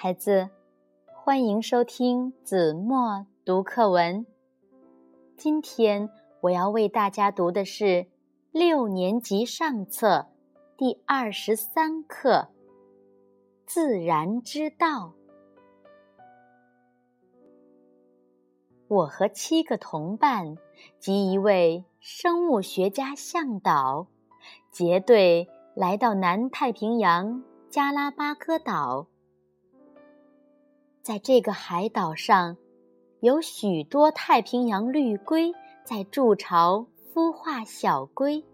孩子，欢迎收听子墨读课文。今天我要为大家读的是六年级上册第二十三课《自然之道》。我和七个同伴及一位生物学家向导结队来到南太平洋加拉巴哥岛。在这个海岛上，有许多太平洋绿龟在筑巢孵化小龟。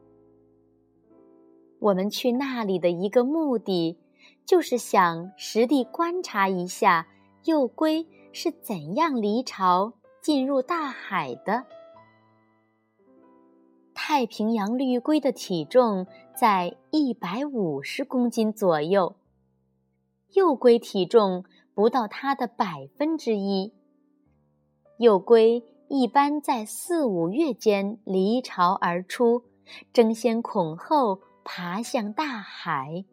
我们去那里的一个目的，就是想实地观察一下幼龟是怎样离巢进入大海的。太平洋绿龟的体重在一百五十公斤左右，幼龟体重。不到它的百分之一。幼龟一般在四五月间离巢而出，争先恐后爬向大海。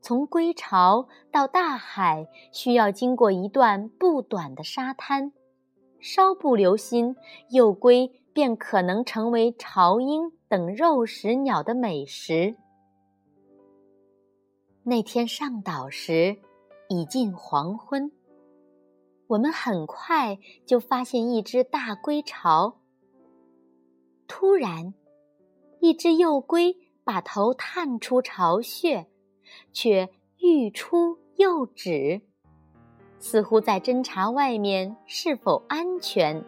从归巢到大海需要经过一段不短的沙滩，稍不留心，幼龟便可能成为巢鹰等肉食鸟的美食。那天上岛时。已近黄昏，我们很快就发现一只大龟巢。突然，一只幼龟把头探出巢穴，却欲出又止，似乎在侦查外面是否安全。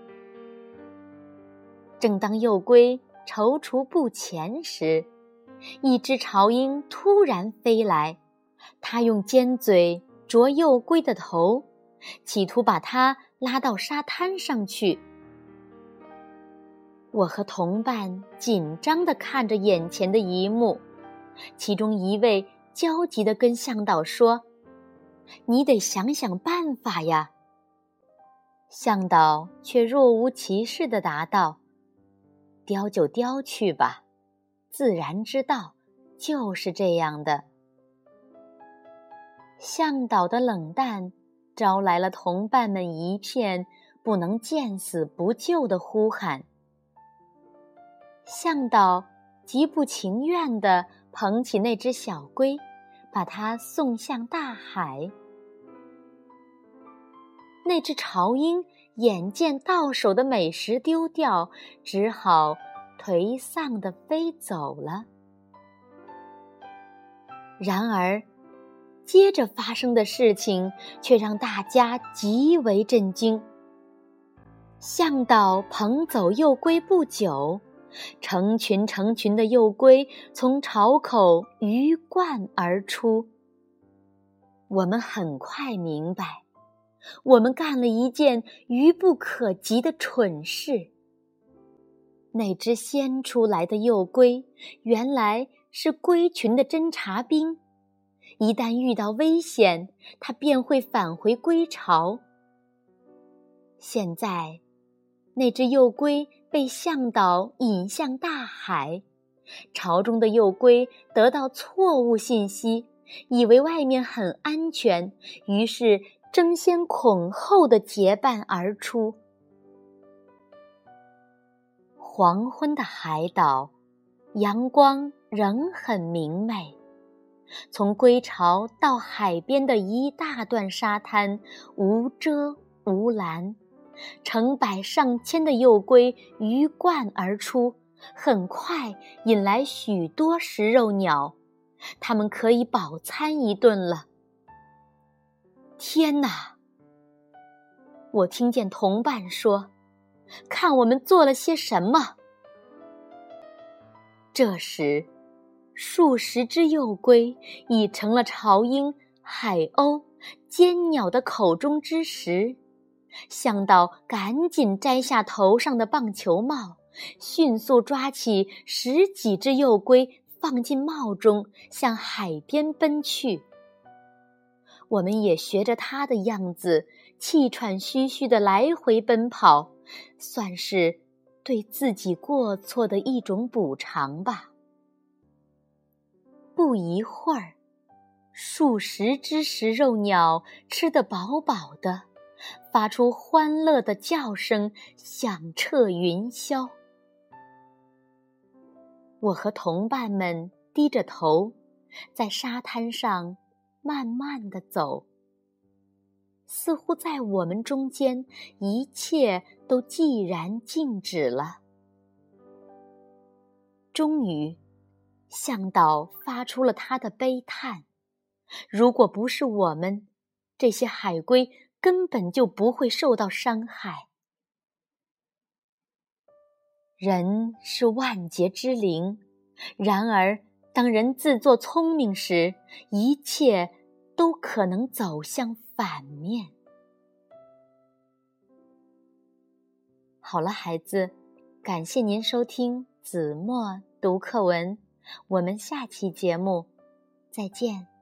正当幼龟踌躇不前时，一只巢鹰突然飞来，它用尖嘴。啄幼龟的头，企图把它拉到沙滩上去。我和同伴紧张地看着眼前的一幕，其中一位焦急地跟向导说：“你得想想办法呀。”向导却若无其事地答道：“叼就叼去吧，自然之道就是这样的。”向导的冷淡，招来了同伴们一片不能见死不救的呼喊。向导极不情愿地捧起那只小龟，把它送向大海。那只潮鹰眼见到手的美食丢掉，只好颓丧地飞走了。然而，接着发生的事情却让大家极为震惊。向导捧走幼龟不久，成群成群的幼龟从巢口鱼贯而出。我们很快明白，我们干了一件愚不可及的蠢事。那只先出来的幼龟，原来是龟群的侦察兵。一旦遇到危险，它便会返回归巢。现在，那只幼龟被向导引向大海，巢中的幼龟得到错误信息，以为外面很安全，于是争先恐后的结伴而出。黄昏的海岛，阳光仍很明媚。从归巢到海边的一大段沙滩无遮无拦，成百上千的幼龟鱼贯而出，很快引来许多食肉鸟，它们可以饱餐一顿了。天哪！我听见同伴说：“看我们做了些什么。”这时。数十只幼龟已成了巢鹰、海鸥、尖鸟的口中之食。向导赶紧摘下头上的棒球帽，迅速抓起十几只幼龟放进帽中，向海边奔去。我们也学着他的样子，气喘吁吁地来回奔跑，算是对自己过错的一种补偿吧。不一会儿，数十只食肉鸟吃得饱饱的，发出欢乐的叫声，响彻云霄。我和同伴们低着头，在沙滩上慢慢的走，似乎在我们中间，一切都寂然静止了。终于，向导发出了他的悲叹。如果不是我们，这些海龟根本就不会受到伤害。人是万劫之灵，然而当人自作聪明时，一切都可能走向反面。好了，孩子，感谢您收听子墨读课文，我们下期节目再见。